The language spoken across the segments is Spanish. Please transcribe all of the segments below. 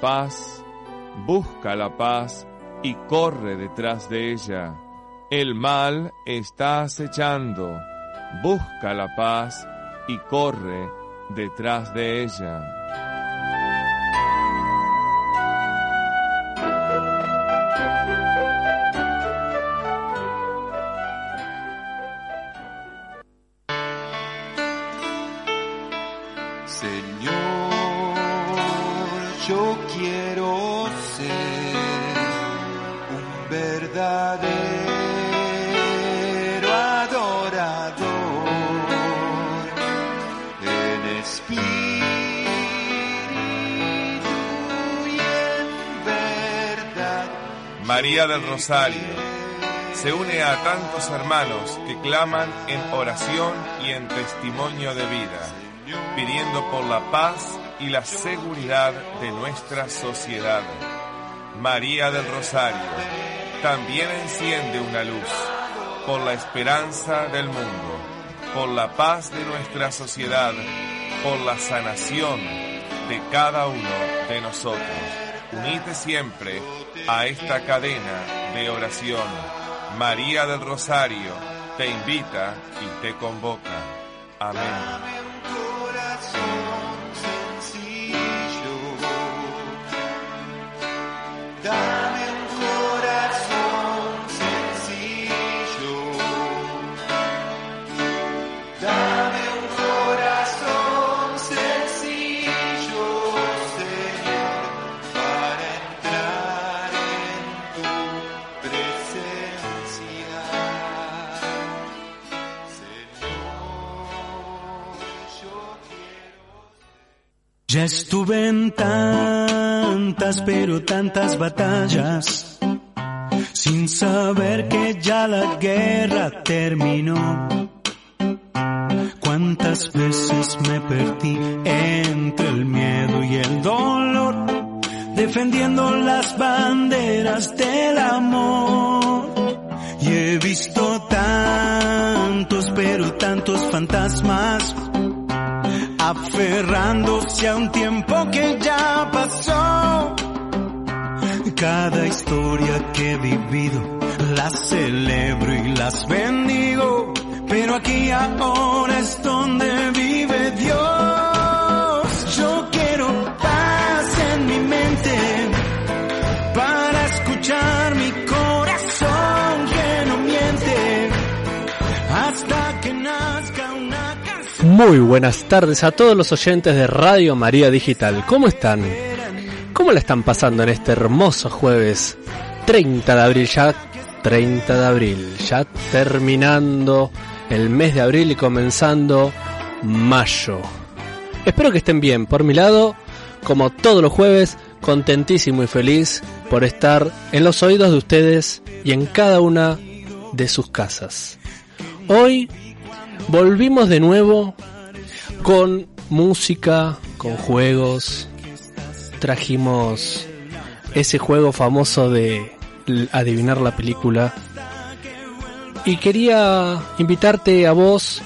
Paz, busca la paz y corre detrás de ella. El mal está acechando. Busca la paz y corre detrás de ella. María del Rosario se une a tantos hermanos que claman en oración y en testimonio de vida, pidiendo por la paz y la seguridad de nuestra sociedad. María del Rosario también enciende una luz por la esperanza del mundo, por la paz de nuestra sociedad, por la sanación de cada uno de nosotros. Unite siempre a esta cadena de oración. María del Rosario te invita y te convoca. Amén. Estuve en tantas, pero tantas batallas, sin saber que ya la guerra terminó. Cuántas veces me perdí entre el miedo y el dolor, defendiendo las banderas del amor. Y he visto tantos, pero tantos fantasmas aferrándose a un tiempo que ya pasó. Cada historia que he vivido las celebro y las bendigo, pero aquí ahora es donde vive Dios. Muy buenas tardes a todos los oyentes de Radio María Digital. ¿Cómo están? ¿Cómo la están pasando en este hermoso jueves 30 de abril? Ya 30 de abril, ya terminando el mes de abril y comenzando mayo. Espero que estén bien. Por mi lado, como todos los jueves, contentísimo y feliz por estar en los oídos de ustedes y en cada una de sus casas. Hoy volvimos de nuevo con música, con juegos. Trajimos ese juego famoso de adivinar la película. Y quería invitarte a vos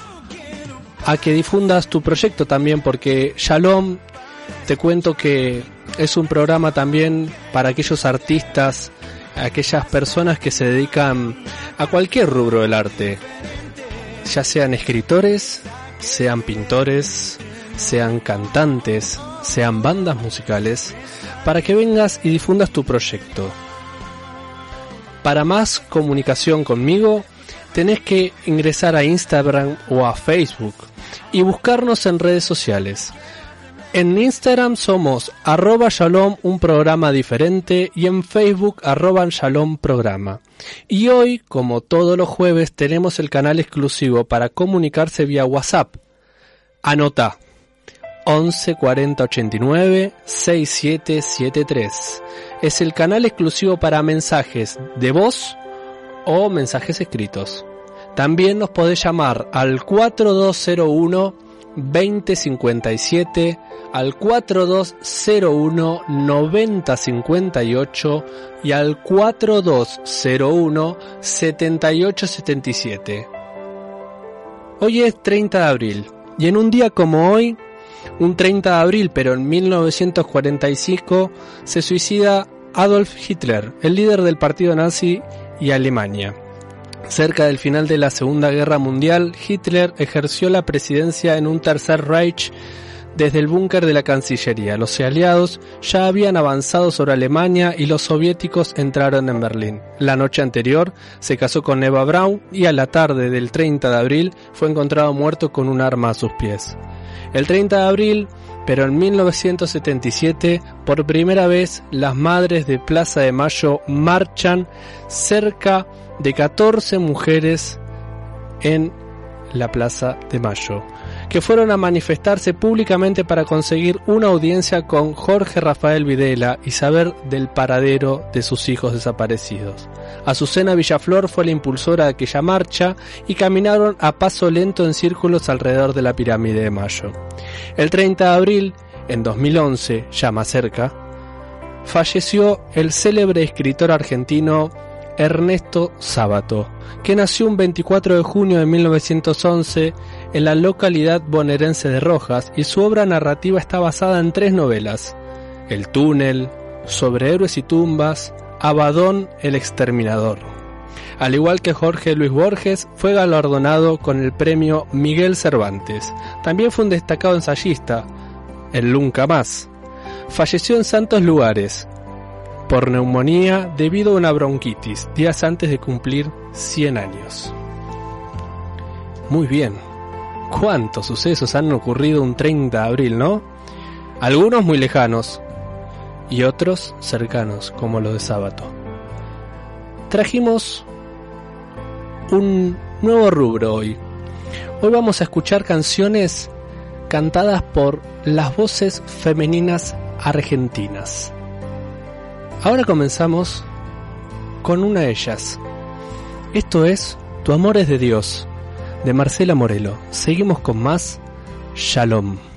a que difundas tu proyecto también porque Shalom te cuento que es un programa también para aquellos artistas, aquellas personas que se dedican a cualquier rubro del arte, ya sean escritores, sean pintores, sean cantantes, sean bandas musicales, para que vengas y difundas tu proyecto. Para más comunicación conmigo, tenés que ingresar a Instagram o a Facebook y buscarnos en redes sociales. En Instagram somos arroba shalom un programa diferente y en Facebook arroba shalom programa. Y hoy, como todos los jueves, tenemos el canal exclusivo para comunicarse vía WhatsApp. Anota 11 40 89 6773. Es el canal exclusivo para mensajes de voz o mensajes escritos. También nos podés llamar al 4201 2057, al 4201 9058 y al 4201 7877. Hoy es 30 de abril y en un día como hoy, un 30 de abril pero en 1945, se suicida Adolf Hitler, el líder del partido nazi y Alemania. Cerca del final de la Segunda Guerra Mundial, Hitler ejerció la presidencia en un tercer Reich desde el búnker de la Cancillería. Los aliados ya habían avanzado sobre Alemania y los soviéticos entraron en Berlín. La noche anterior se casó con Eva Braun y a la tarde del 30 de abril fue encontrado muerto con un arma a sus pies. El 30 de abril, pero en 1977, por primera vez, las madres de Plaza de Mayo marchan cerca de 14 mujeres en la Plaza de Mayo, que fueron a manifestarse públicamente para conseguir una audiencia con Jorge Rafael Videla y saber del paradero de sus hijos desaparecidos. Azucena Villaflor fue la impulsora de aquella marcha y caminaron a paso lento en círculos alrededor de la pirámide de Mayo. El 30 de abril, en 2011, ya más cerca, falleció el célebre escritor argentino Ernesto Sábato, que nació un 24 de junio de 1911 en la localidad bonaerense de Rojas y su obra narrativa está basada en tres novelas, El túnel, Sobre héroes y tumbas, Abadón el exterminador. Al igual que Jorge Luis Borges, fue galardonado con el premio Miguel Cervantes. También fue un destacado ensayista, el Nunca Más. Falleció en santos lugares, por neumonía debido a una bronquitis días antes de cumplir 100 años. Muy bien, cuántos sucesos han ocurrido un 30 de abril, ¿no? Algunos muy lejanos y otros cercanos, como lo de sábado. Trajimos un nuevo rubro hoy. Hoy vamos a escuchar canciones cantadas por las voces femeninas argentinas. Ahora comenzamos con una de ellas. Esto es Tu amor es de Dios, de Marcela Morelo. Seguimos con más Shalom.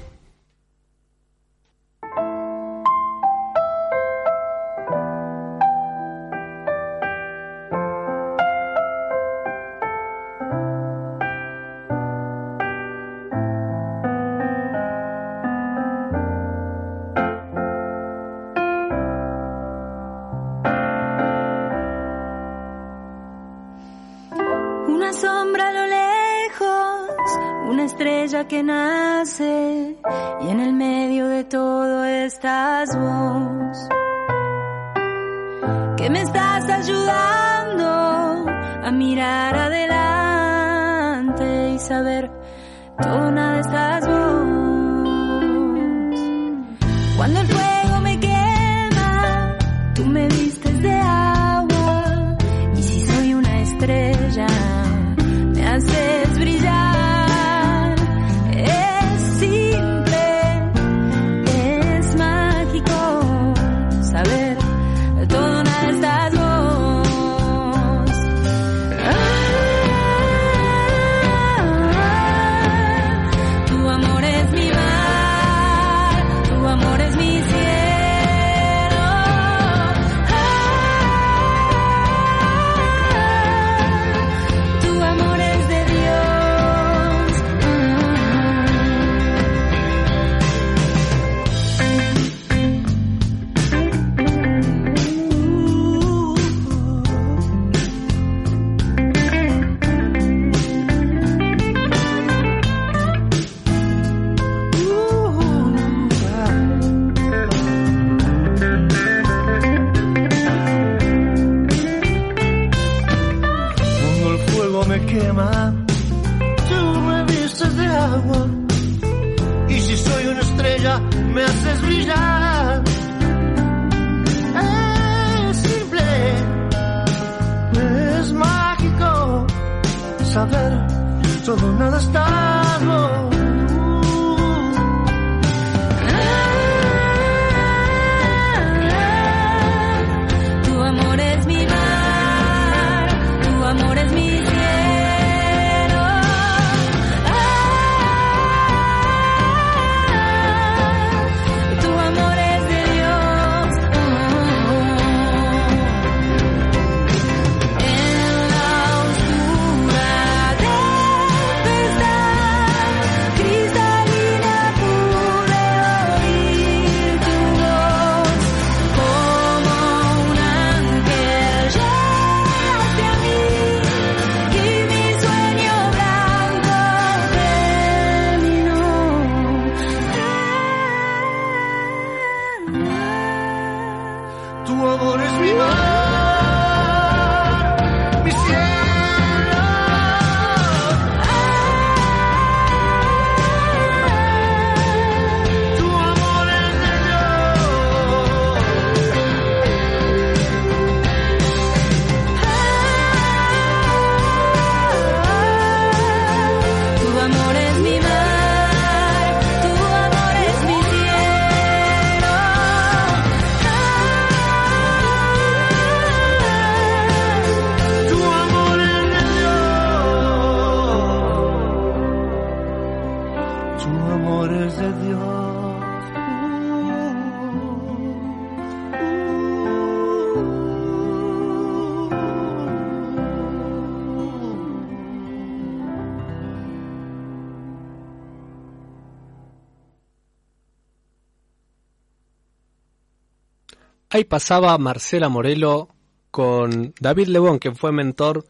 Ahí pasaba Marcela Morelo con David Lebón, que fue mentor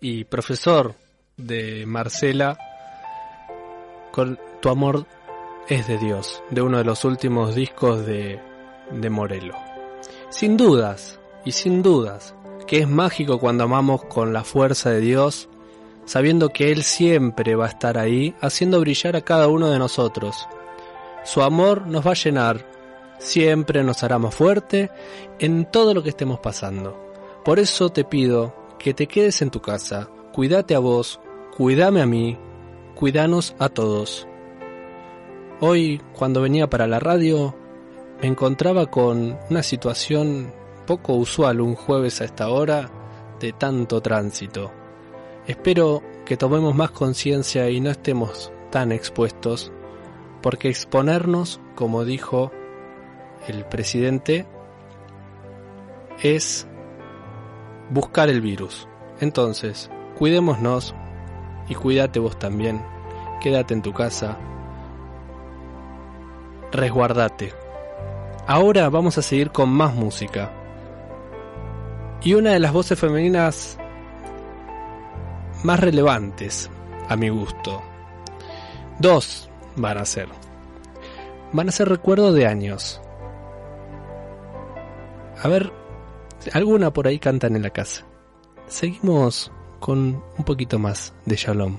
y profesor de Marcela, con Tu amor es de Dios, de uno de los últimos discos de, de Morelo. Sin dudas, y sin dudas, que es mágico cuando amamos con la fuerza de Dios, sabiendo que Él siempre va a estar ahí, haciendo brillar a cada uno de nosotros. Su amor nos va a llenar, siempre nos hará más fuerte en todo lo que estemos pasando. Por eso te pido que te quedes en tu casa, cuídate a vos, cuídame a mí, cuidanos a todos. Hoy, cuando venía para la radio, me encontraba con una situación poco usual un jueves a esta hora de tanto tránsito. Espero que tomemos más conciencia y no estemos tan expuestos, porque exponernos, como dijo el presidente, es buscar el virus. Entonces, cuidémonos y cuídate vos también. Quédate en tu casa. Resguardate. Ahora vamos a seguir con más música. Y una de las voces femeninas más relevantes, a mi gusto. Dos van a ser. Van a ser recuerdos de años. A ver, alguna por ahí cantan en la casa. Seguimos con un poquito más de Shalom.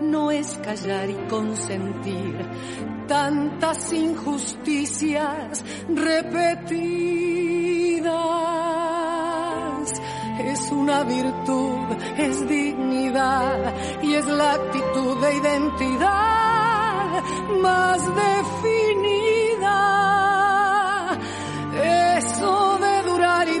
no es callar y consentir tantas injusticias repetidas. Es una virtud, es dignidad y es la actitud de identidad más definida. Eso de durar y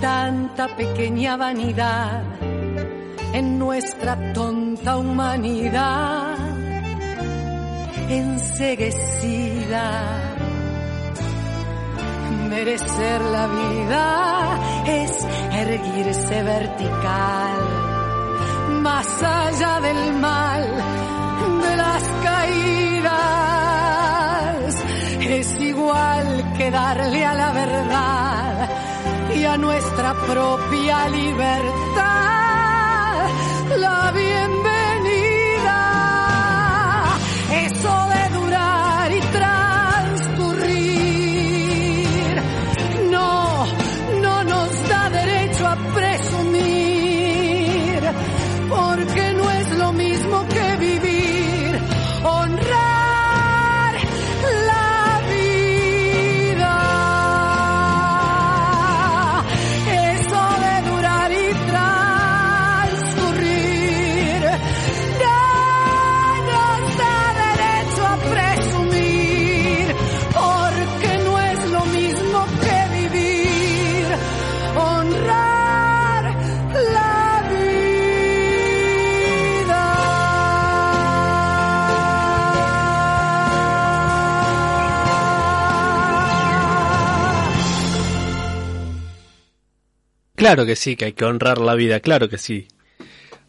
Tanta pequeña vanidad en nuestra tonta humanidad, enseguecida. Merecer la vida es erguirse vertical, más allá del mal, de las caídas. Es igual que darle a la verdad y a nuestra propia libertad la bienvenida. Claro que sí, que hay que honrar la vida, claro que sí.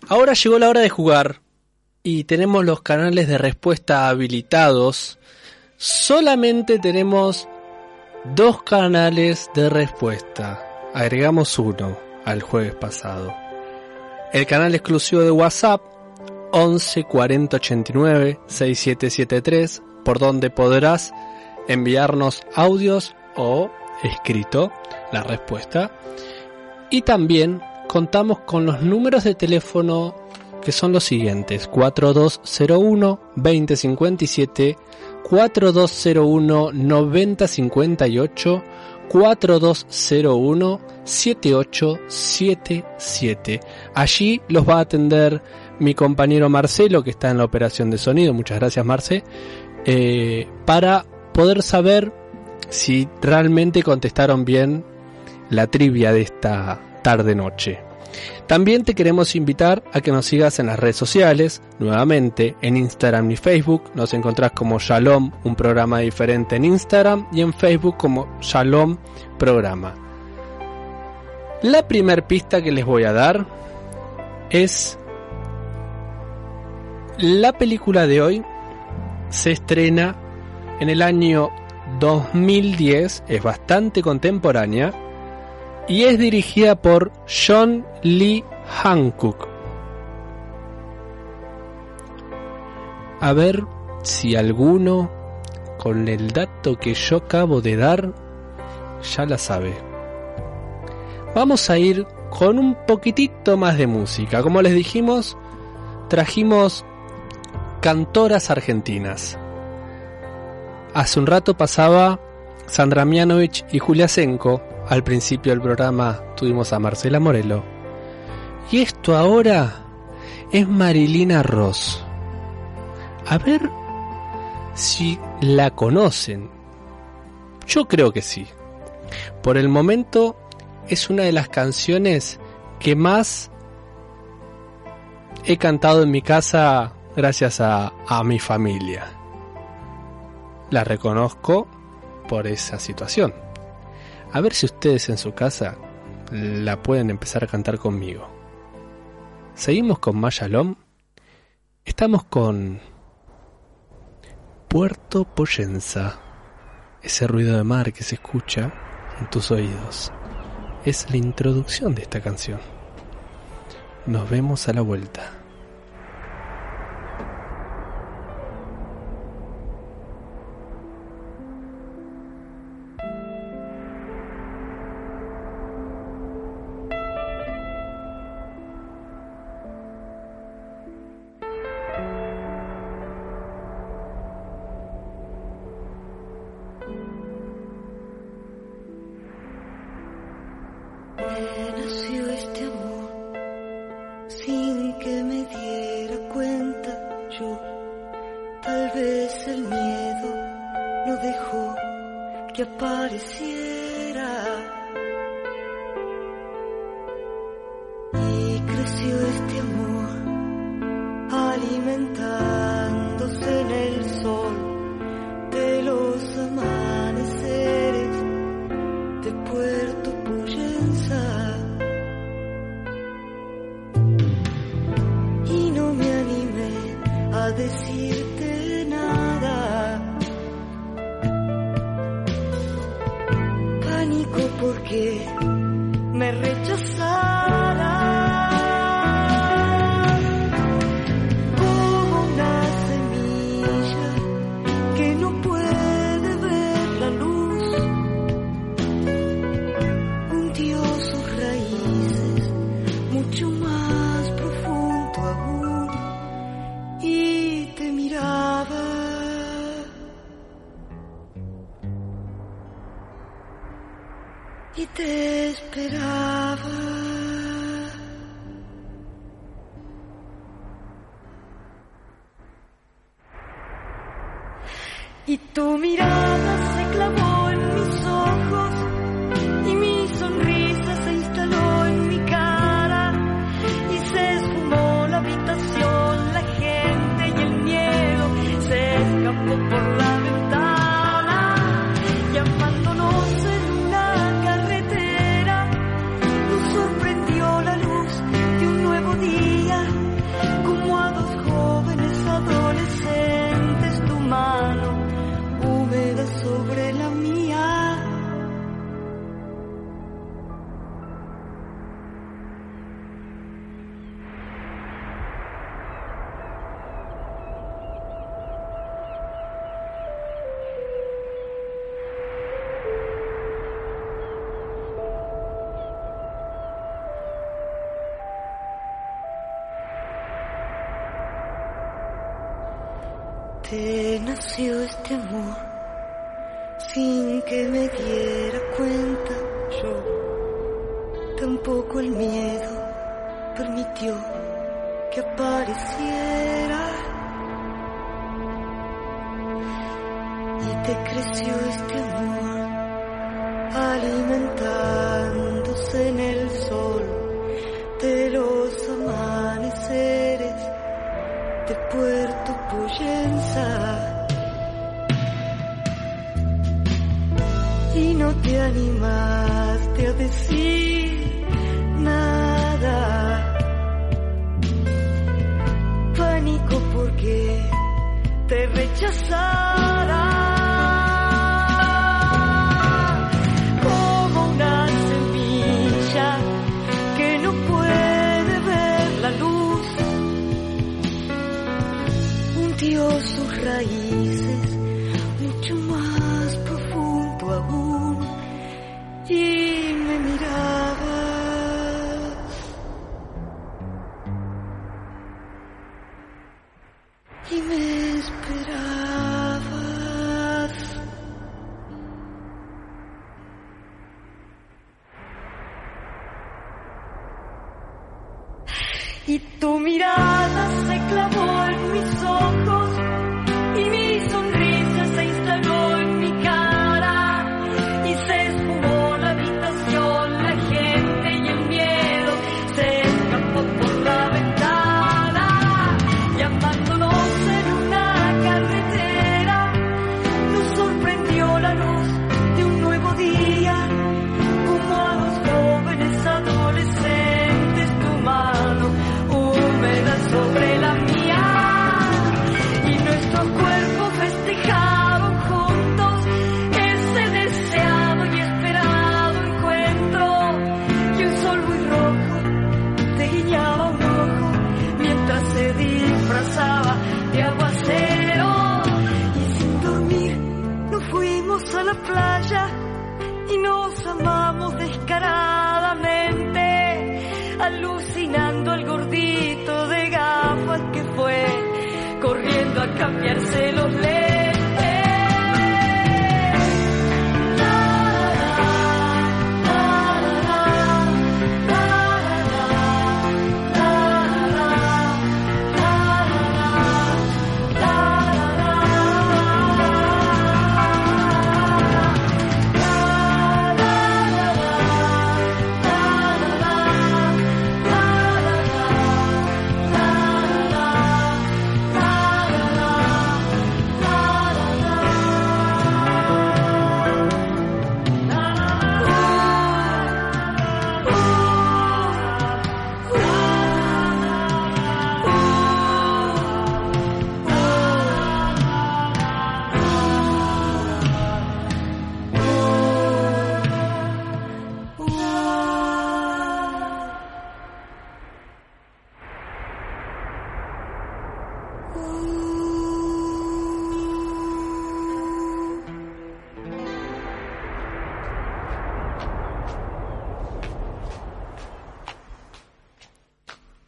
Ahora llegó la hora de jugar y tenemos los canales de respuesta habilitados. Solamente tenemos dos canales de respuesta. Agregamos uno al jueves pasado. El canal exclusivo de WhatsApp 11 40 89 6773 por donde podrás enviarnos audios o escrito la respuesta. Y también contamos con los números de teléfono que son los siguientes: 4201 2057, 4201 9058, 4201 7877. Allí los va a atender mi compañero Marcelo, que está en la operación de sonido. Muchas gracias, Marce. eh, para poder saber si realmente contestaron bien la trivia de esta tarde-noche. También te queremos invitar a que nos sigas en las redes sociales, nuevamente en Instagram y Facebook. Nos encontrás como Shalom, un programa diferente en Instagram y en Facebook como Shalom Programa. La primer pista que les voy a dar es la película de hoy se estrena en el año 2010, es bastante contemporánea y es dirigida por John Lee Hancock. A ver si alguno con el dato que yo acabo de dar ya la sabe. Vamos a ir con un poquitito más de música. Como les dijimos, trajimos cantoras argentinas. Hace un rato pasaba Sandra Mianovich y Julia Senko al principio del programa tuvimos a Marcela Morelo. Y esto ahora es Marilina Ross. A ver si la conocen. Yo creo que sí. Por el momento es una de las canciones que más he cantado en mi casa gracias a, a mi familia. La reconozco por esa situación. A ver si ustedes en su casa la pueden empezar a cantar conmigo. Seguimos con Mayalom. Estamos con Puerto Poyenza. Ese ruido de mar que se escucha en tus oídos. Es la introducción de esta canción. Nos vemos a la vuelta. Esperaba y tu mirada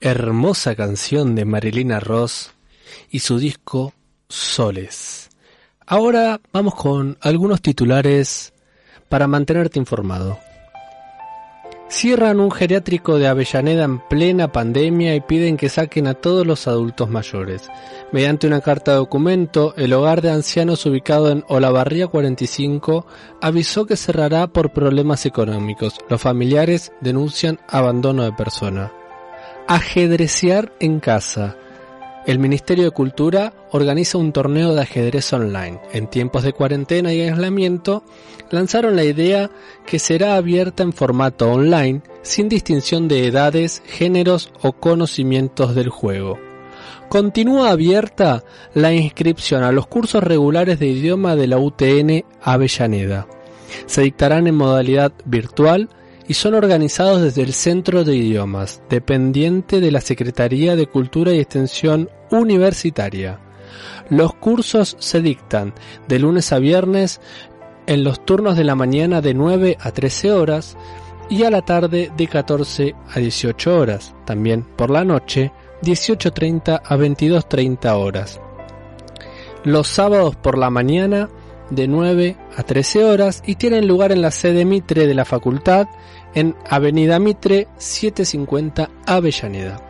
Hermosa canción de Marilina Ross y su disco Soles. Ahora vamos con algunos titulares para mantenerte informado. Cierran un geriátrico de Avellaneda en plena pandemia y piden que saquen a todos los adultos mayores. Mediante una carta de documento, el hogar de ancianos ubicado en Olavarría 45 avisó que cerrará por problemas económicos. Los familiares denuncian abandono de persona. Ajedrecear en casa. El Ministerio de Cultura organiza un torneo de ajedrez online. En tiempos de cuarentena y aislamiento, lanzaron la idea que será abierta en formato online, sin distinción de edades, géneros o conocimientos del juego. Continúa abierta la inscripción a los cursos regulares de idioma de la UTN Avellaneda. Se dictarán en modalidad virtual y son organizados desde el Centro de Idiomas, dependiente de la Secretaría de Cultura y Extensión Universitaria. Los cursos se dictan de lunes a viernes en los turnos de la mañana de 9 a 13 horas y a la tarde de 14 a 18 horas, también por la noche 18.30 a 22.30 horas. Los sábados por la mañana de 9 a 13 horas y tienen lugar en la sede Mitre de la facultad en Avenida Mitre 750 Avellaneda.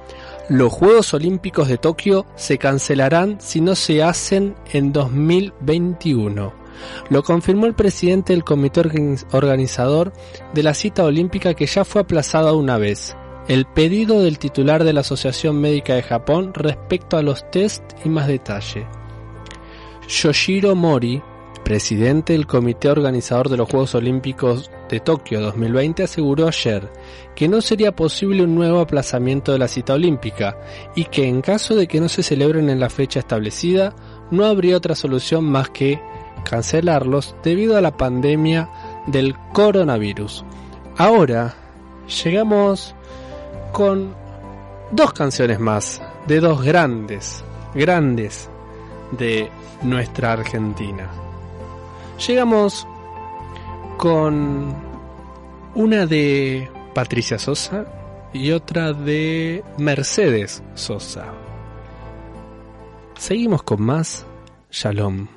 Los Juegos Olímpicos de Tokio se cancelarán si no se hacen en 2021. Lo confirmó el presidente del comité organizador de la cita olímpica que ya fue aplazada una vez. El pedido del titular de la Asociación Médica de Japón respecto a los test y más detalle. Yoshiro Mori, presidente del comité organizador de los Juegos Olímpicos de Tokio 2020, aseguró ayer que no sería posible un nuevo aplazamiento de la cita olímpica y que en caso de que no se celebren en la fecha establecida, no habría otra solución más que cancelarlos debido a la pandemia del coronavirus. Ahora llegamos con dos canciones más de dos grandes, grandes de nuestra Argentina. Llegamos con una de Patricia Sosa y otra de Mercedes Sosa. Seguimos con más Shalom.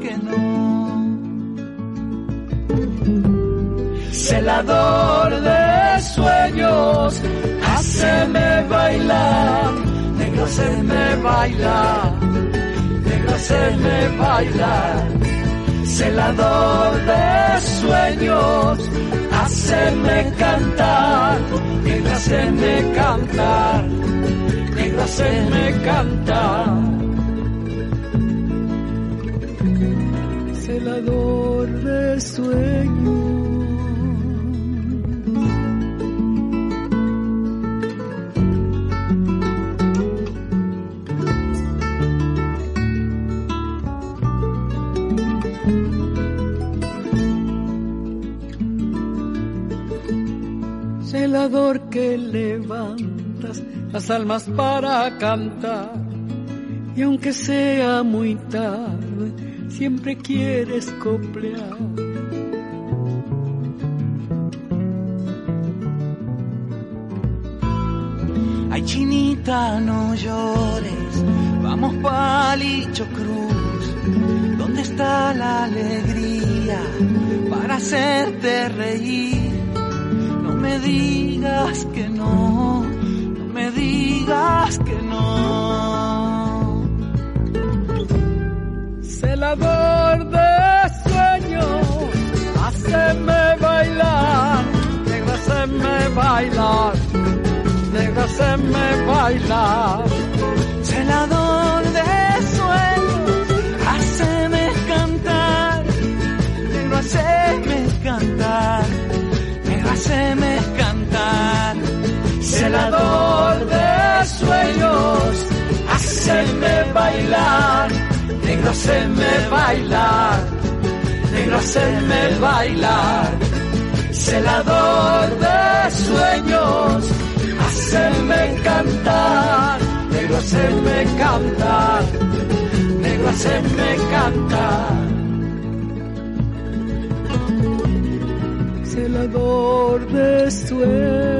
Que no. Celador de sueños, haceme bailar, negro, haceme bailar, negro, haceme bailar. Celador de sueños, haceme cantar, negro, haceme cantar, negro, haceme cantar. Celador de. Celador que levantas las almas para cantar. Y aunque sea muy tarde, siempre quieres coplear. Ay, chinita, no llores, vamos palicho cruz. ¿Dónde está la alegría para hacerte reír? No me digas que no, no me digas que no. Celador de sueños, haceme bailar, negro, haceme bailar, negro, haceme bailar. Celador de sueños, haceme cantar, negro, haceme cantar, negro, haceme cantar. Celador de sueños, haceme bailar, negro, haceme bailar, negro, haceme bailar. Celador de sueños, haceme cantar, negro, haceme cantar, negro, haceme cantar. Celador de sueños.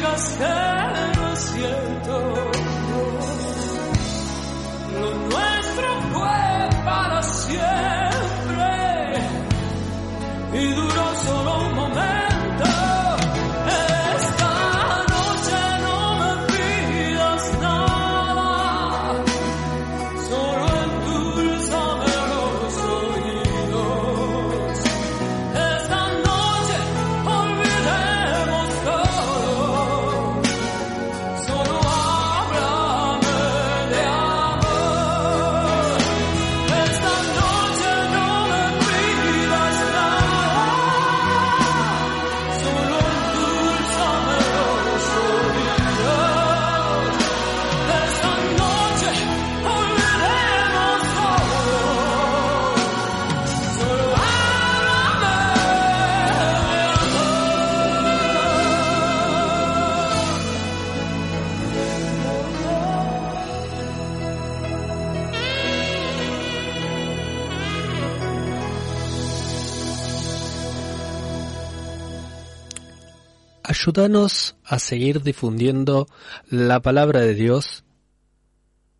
Digas que no es cierto. Lo nuestro fue para siempre Ayúdanos a seguir difundiendo la palabra de Dios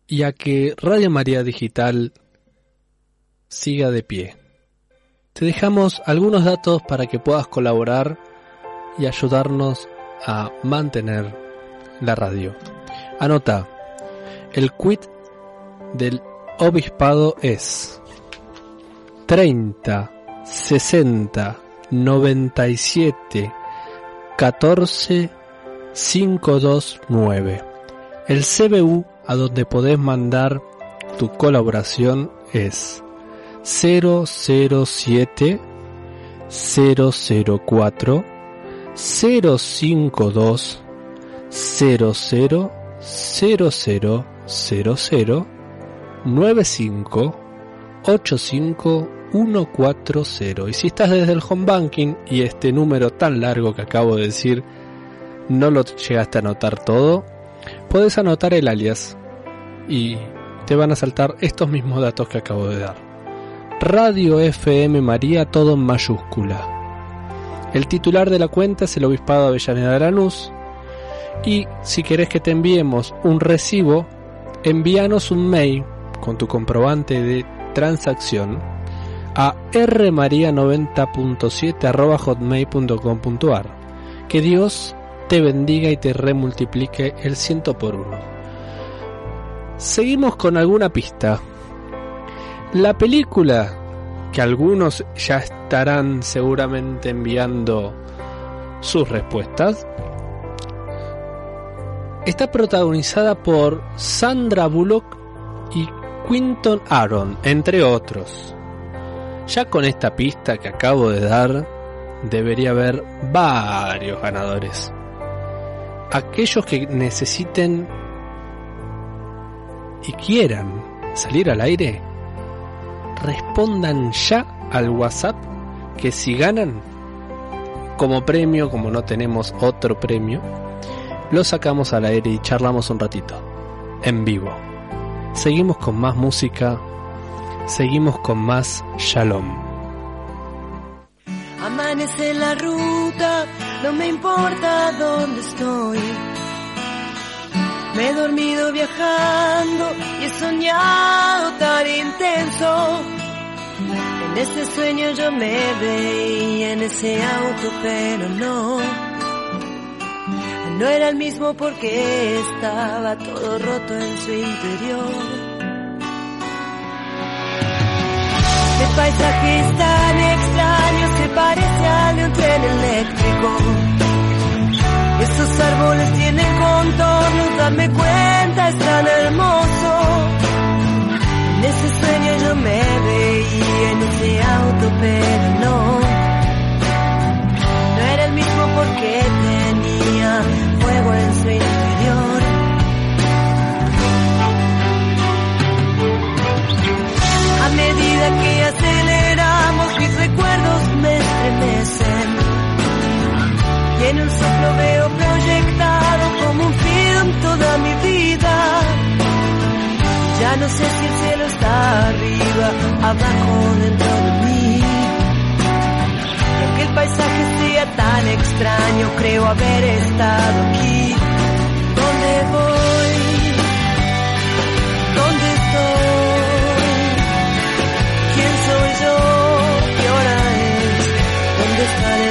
y a que Radio María Digital siga de pie. Te dejamos algunos datos para que puedas colaborar y ayudarnos a mantener la radio. Anota, el quit del obispado es 30 60 97 14 529. El CBU a donde podés mandar tu colaboración es 007 004 052 00 0000 95 85 140 y si estás desde el home banking y este número tan largo que acabo de decir no lo llegaste a anotar todo puedes anotar el alias y te van a saltar estos mismos datos que acabo de dar. Radio FM María todo en mayúscula. El titular de la cuenta es el Obispado Avellaneda de Lanús. Y si querés que te enviemos un recibo envíanos un mail con tu comprobante de transacción a rmaria90.7 hotmail.com.ar. Que Dios te bendiga y te remultiplique el ciento por uno. Seguimos con alguna pista. La película que algunos ya estarán seguramente enviando sus respuestas está protagonizada por Sandra Bullock y Quinton Aaron, entre otros. Ya con esta pista que acabo de dar, debería haber varios ganadores. Aquellos que necesiten y quieran salir al aire, respondan ya al WhatsApp que si ganan como premio, como no tenemos otro premio, lo sacamos al aire y charlamos un ratito, en vivo. Seguimos con más música, seguimos con más Shalom. Amanece la ruta, no me importa dónde estoy. Me he dormido viajando y he soñado tan intenso. En ese sueño yo me veía en ese auto, pero no. No era el mismo porque estaba todo roto en su interior. El paisaje es tan extraño, se parece al de un tren eléctrico. Esos árboles tienen contornos, dame cuenta, abajo, dentro de mí. Y aunque el paisaje sea tan extraño, creo haber estado aquí. ¿Dónde voy? ¿Dónde estoy? ¿Quién soy yo? ¿Qué hora es? ¿Dónde estaré?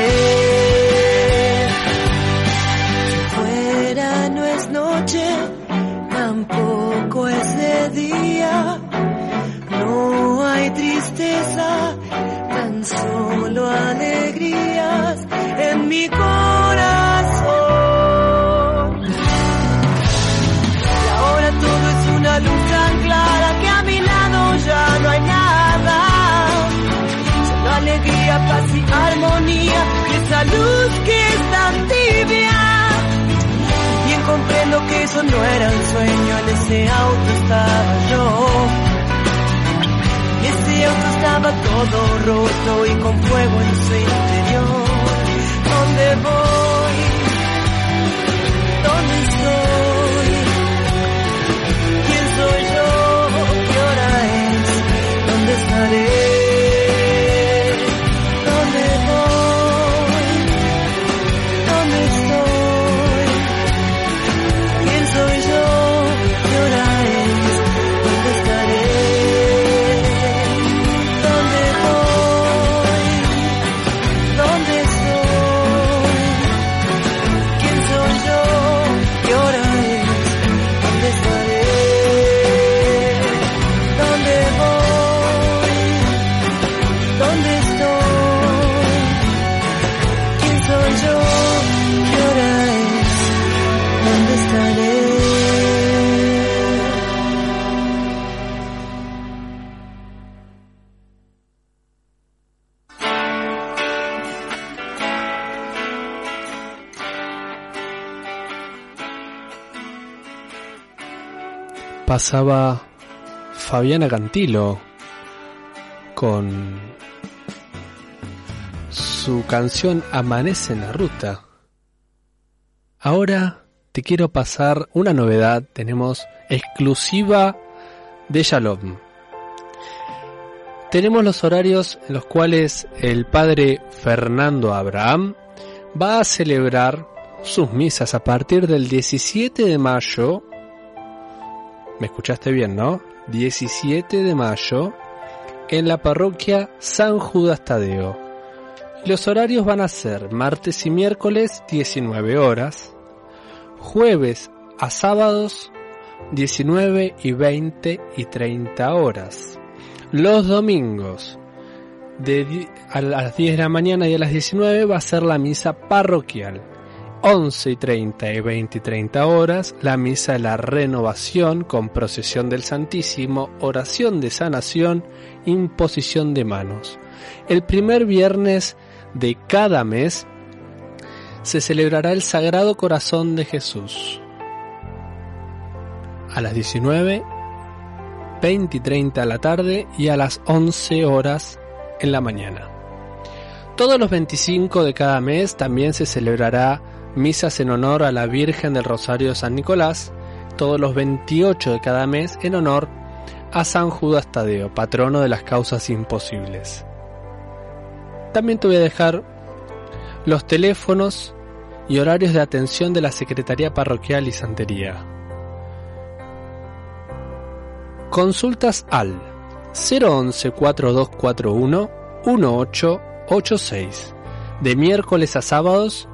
Solo alegrías en mi corazón. Y ahora todo es una luz tan clara que a mi lado ya no hay nada. Solo alegría, paz y armonía, esa luz que es tan tibia. Bien comprendo que eso no era un sueño, en ese auto estaba yo. Estaba todo roto y con fuego en su interior. ¿Dónde voy? ¿Dónde estoy? ¿Quién soy yo? ¿Qué hora es? ¿Dónde estaré? Pasaba Fabiana Cantilo con su canción Amanece en la Ruta. Ahora te quiero pasar una novedad, tenemos exclusiva de Shalom. Tenemos los horarios en los cuales el padre Fernando Abraham va a celebrar sus misas a partir del 17 de mayo. ¿Me escuchaste bien, no? 17 de mayo en la parroquia San Judas Tadeo. Los horarios van a ser martes y miércoles 19 horas, jueves a sábados 19 y 20 y 30 horas. Los domingos de a las 10 de la mañana y a las 19 va a ser la misa parroquial. 11 y 30 y 20 y 30 horas, la misa de la renovación con procesión del Santísimo, oración de sanación, imposición de manos. El primer viernes de cada mes se celebrará el Sagrado Corazón de Jesús. A las 19, 20 y 30 de la tarde y a las 11 horas en la mañana. Todos los 25 de cada mes también se celebrará misas en honor a la Virgen del Rosario de San Nicolás, todos los 28 de cada mes en honor a San Judas Tadeo, patrono de las causas imposibles. También te voy a dejar los teléfonos y horarios de atención de la Secretaría Parroquial y Santería. Consultas al 011 4241 1886 de miércoles a sábados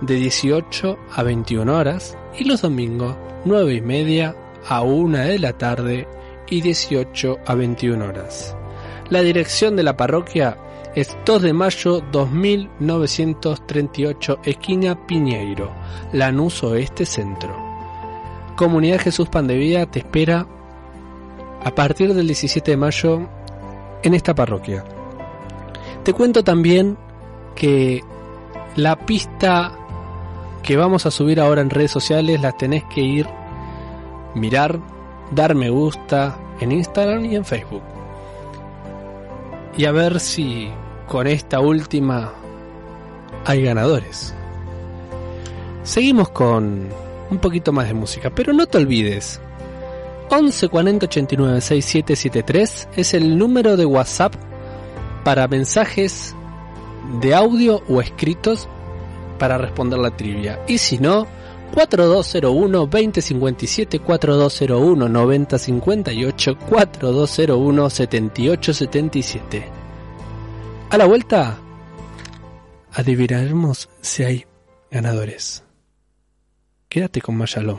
de 18 a 21 horas y los domingos 9 y media a 1 de la tarde y 18 a 21 horas. La dirección de la parroquia es 2 de mayo 2938 esquina Piñeiro, Lanús Oeste Centro. Comunidad Jesús Pan de Vida te espera a partir del 17 de mayo en esta parroquia. Te cuento también que la pista que vamos a subir ahora en redes sociales la tenés que ir, mirar, dar me gusta en Instagram y en Facebook. Y a ver si con esta última hay ganadores. Seguimos con un poquito más de música, pero no te olvides. 11 40 89 6773 es el número de WhatsApp para mensajes de audio o escritos para responder la trivia. Y si no, 4201 2057 4201 9058 4201 7877. A la vuelta adivinaremos si hay ganadores. Quédate con Mayalón.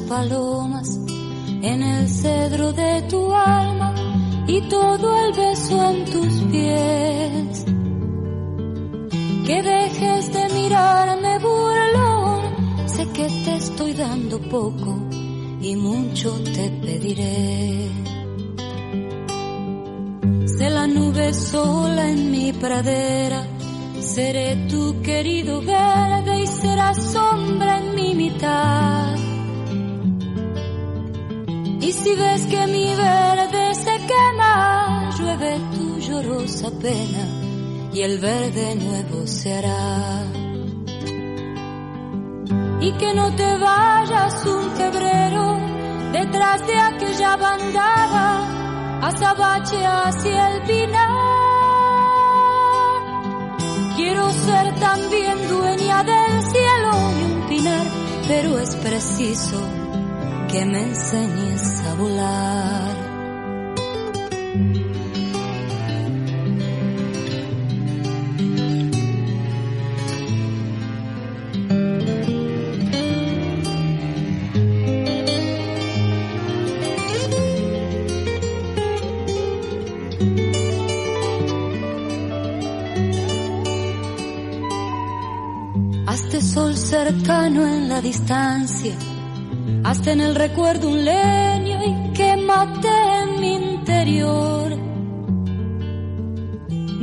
Palomas en el cedro de tu alma y todo el beso en tus pies. Que dejes de mirarme burlón, sé que te estoy dando poco y mucho te pediré. Sé la nube sola en mi pradera, seré tu querido verde y serás sombra en mi mitad. Y si ves que mi verde se quema, llueve tu llorosa pena y el verde nuevo se hará. Y que no te vayas un febrero detrás de aquella bandada, azabache hacia el pinar. Quiero ser también dueña del cielo y un pinar, pero es preciso que me enseñes volar. Sol cercano en la distancia, hazte en el recuerdo un leño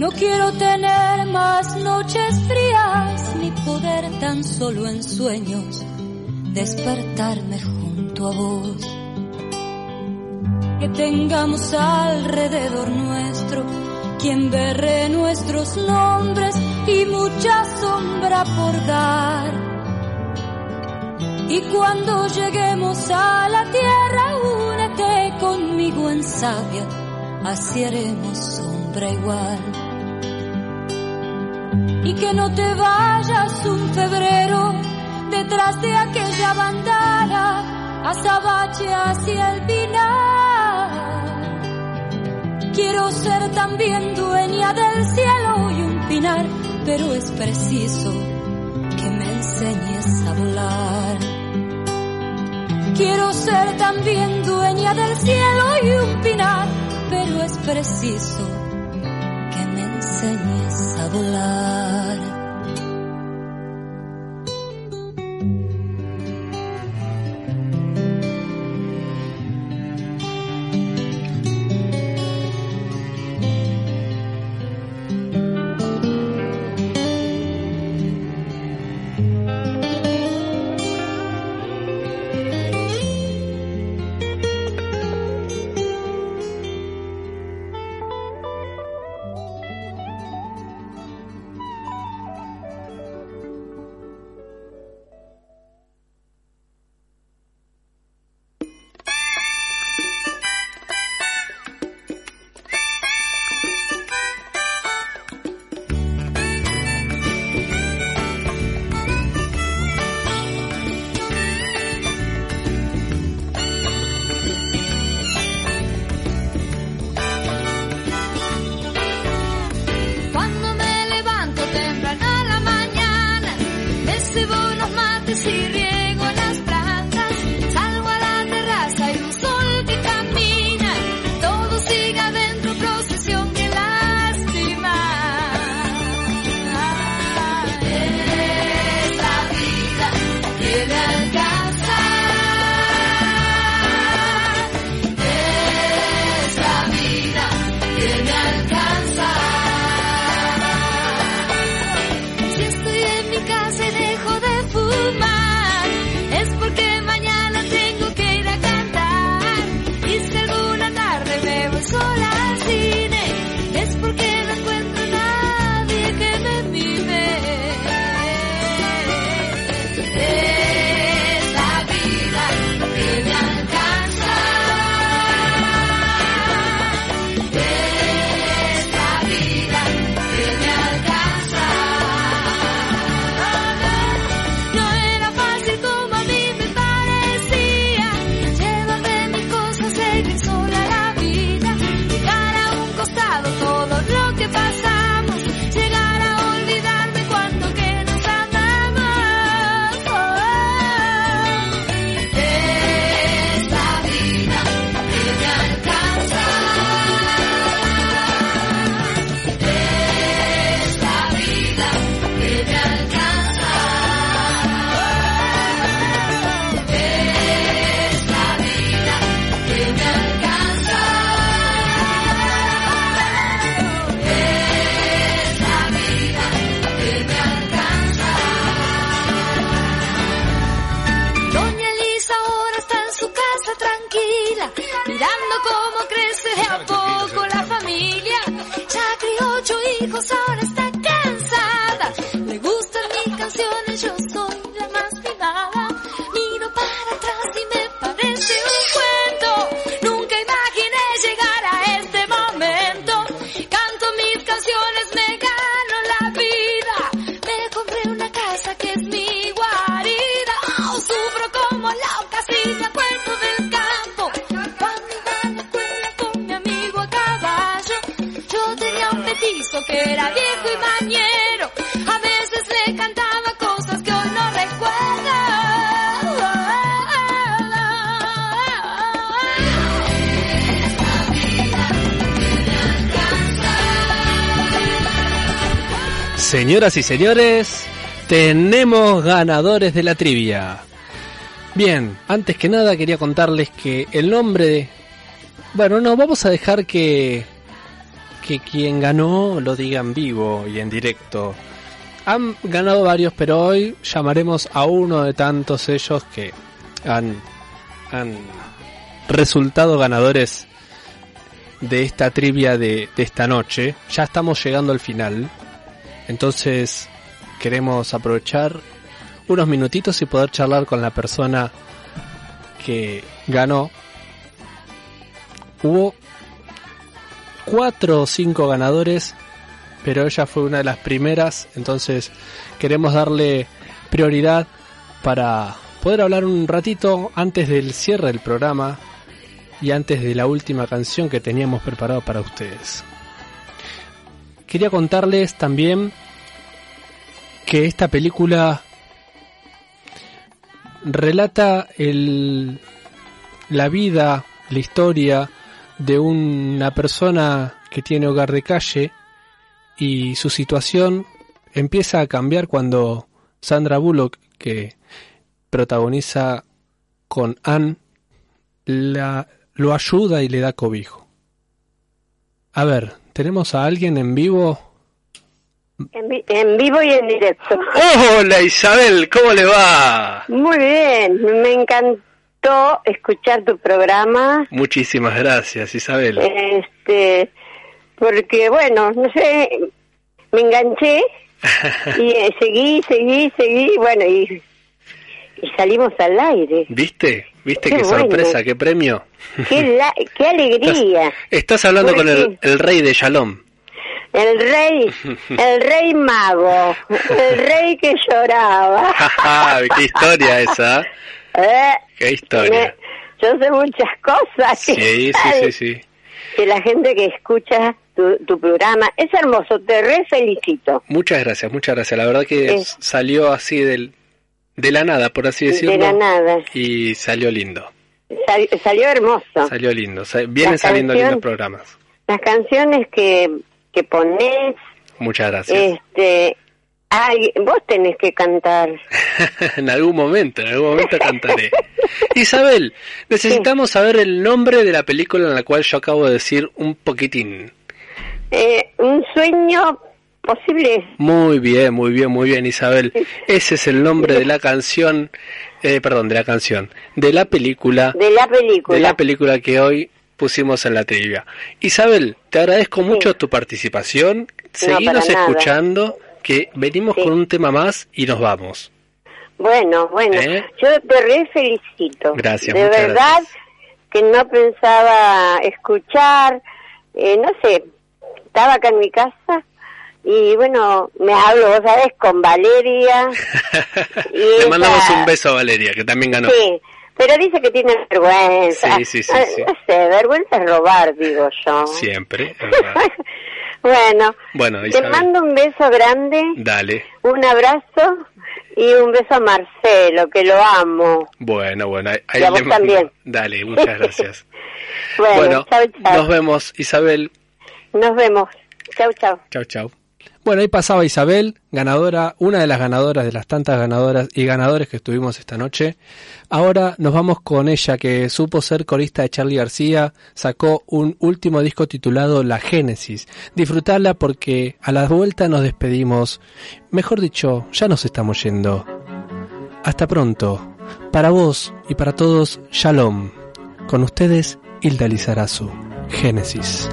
No quiero tener más noches frías ni poder tan solo en sueños despertarme junto a vos. Que tengamos alrededor nuestro quien berre nuestros nombres y mucha sombra por dar. Y cuando lleguemos a la tierra, conmigo en sabia, así haremos sombra igual. Y que no te vayas un febrero detrás de aquella bandana, azabache hacia el pinar. Quiero ser también dueña del cielo y un pinar, pero es preciso que me enseñes a volar. Quiero ser también dueña del cielo y un pinar, pero es preciso que me enseñes a volar. Señoras y señores, tenemos ganadores de la trivia. Bien, antes que nada quería contarles que el nombre de... Bueno, no, vamos a dejar que... Que quien ganó lo diga en vivo y en directo. Han ganado varios, pero hoy llamaremos a uno de tantos ellos que han, han resultado ganadores de esta trivia de, de esta noche. Ya estamos llegando al final. Entonces queremos aprovechar unos minutitos y poder charlar con la persona que ganó. Hubo cuatro o cinco ganadores, pero ella fue una de las primeras, entonces queremos darle prioridad para poder hablar un ratito antes del cierre del programa y antes de la última canción que teníamos preparado para ustedes. Quería contarles también que esta película relata el, la vida, la historia de una persona que tiene hogar de calle y su situación empieza a cambiar cuando Sandra Bullock, que protagoniza con Anne, la, lo ayuda y le da cobijo. A ver, ¿tenemos a alguien en vivo? En, vi- en vivo y en directo. Hola Isabel, ¿cómo le va? Muy bien, me encantó escuchar tu programa, Muchísimas gracias Isabel. este, porque bueno, no sé, me enganché y eh, seguí, seguí, seguí, bueno, y, y salimos al aire. ¿Viste? ¿Viste Qué qué, bueno. sorpresa, qué premio? ¡Qué, la- qué alegría! Estás hablando con el, rey de Shalom. El rey, el rey mago, el rey que lloraba. qué historia esa, ¿eh? Eh, qué historia. me- yo sé muchas cosas. Sí, sí, sí, sí. que la gente que escucha tu, tu programa es hermoso, te re felicito. Muchas gracias, muchas gracias. La verdad que Sí. salió así del, de la nada, por así decirlo. De la nada, Y salió lindo, Sal- salió hermoso. salió lindo. Vienen saliendo canción- lindos programas. Las canciones que, que pones, Muchas gracias. este, ay, vos tenés que cantar. en algún momento, en algún momento cantaré. Isabel, necesitamos saber el nombre de la película en la cual yo acabo de decir un poquitín. Eh, un sueño posible. Muy bien, muy bien, muy bien, Isabel. Ese es el nombre de la canción, eh, perdón, de la canción, de la película, De la película. de la película que hoy pusimos en la trivia. Isabel, te agradezco mucho tu participación. Nada. escuchando, que venimos con un tema más y nos vamos. Bueno, bueno, ¿Eh? yo te re felicito. Gracias, De verdad que no pensaba escuchar, eh, no sé, estaba acá en mi casa y bueno, me hablo, vos sabés, con Valeria. y Le esa- mandamos un beso a Valeria, que también ganó. Sí, pero dice que tiene vergüenza. Sí, sí, sí, Ah, sí. No sé, vergüenza es robar, digo yo. Siempre, bueno, te mando un beso grande. dale. Un abrazo y un beso a Marcelo, que lo amo. Bueno, bueno, ahí, Y a vos también. Dale, muchas gracias. Bueno, bueno, chau, chau. nos vemos, Isabel. Nos vemos. Chau, chau. Chau, chau. Bueno, ahí pasaba Isabel, ganadora, una de las ganadoras de las tantas ganadoras y ganadores que estuvimos esta noche. Ahora nos vamos con ella, que supo ser corista de Charlie García, sacó un último disco titulado La Génesis. Disfrutarla porque a la vuelta nos despedimos. Mejor dicho, ya nos estamos yendo. Hasta pronto. Para vos y para todos, Shalom. Con ustedes, Hilda Lizarazu. Génesis.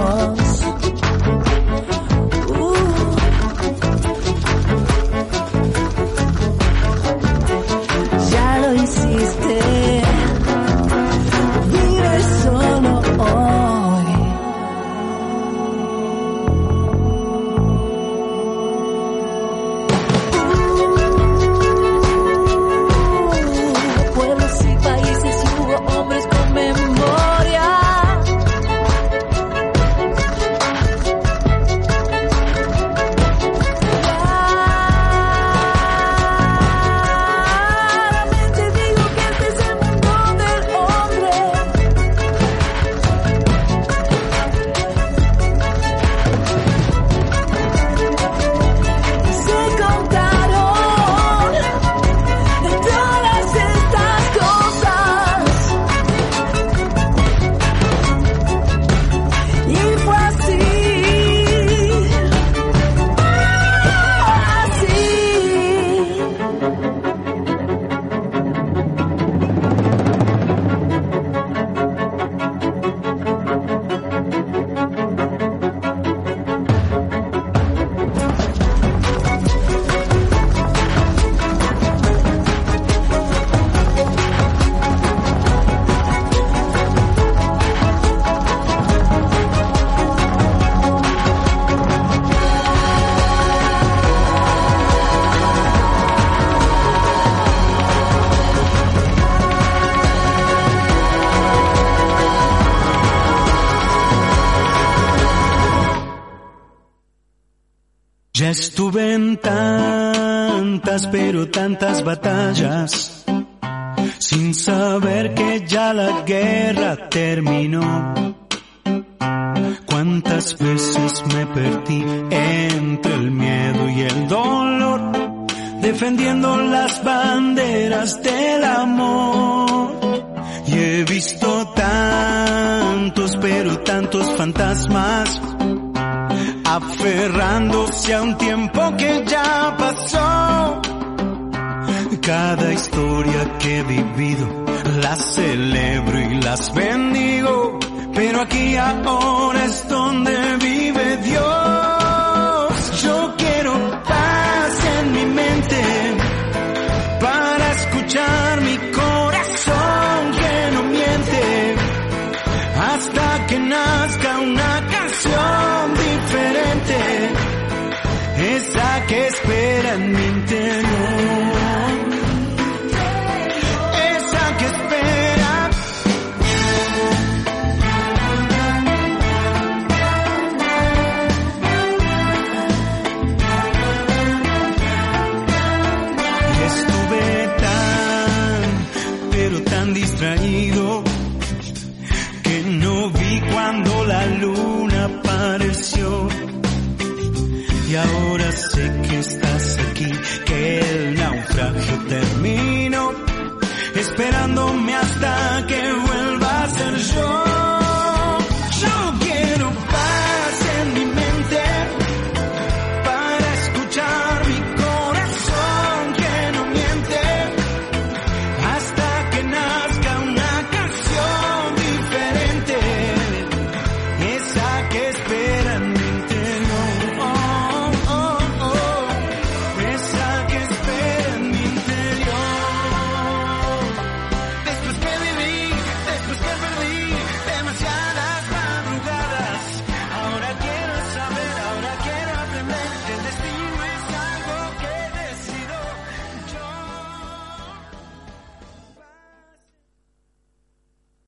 now. Estuve en tantas, pero tantas batallas, sin saber que ya la guerra terminó. Cuántas veces me perdí entre el miedo y el dolor, defendiendo las banderas del amor. Y he visto tantos, pero tantos fantasmas aferrándose a un tiempo que ya pasó. Cada historia que he vivido las celebro y las bendigo, pero aquí ahora es donde vive naufragio terminó, esperándome hasta que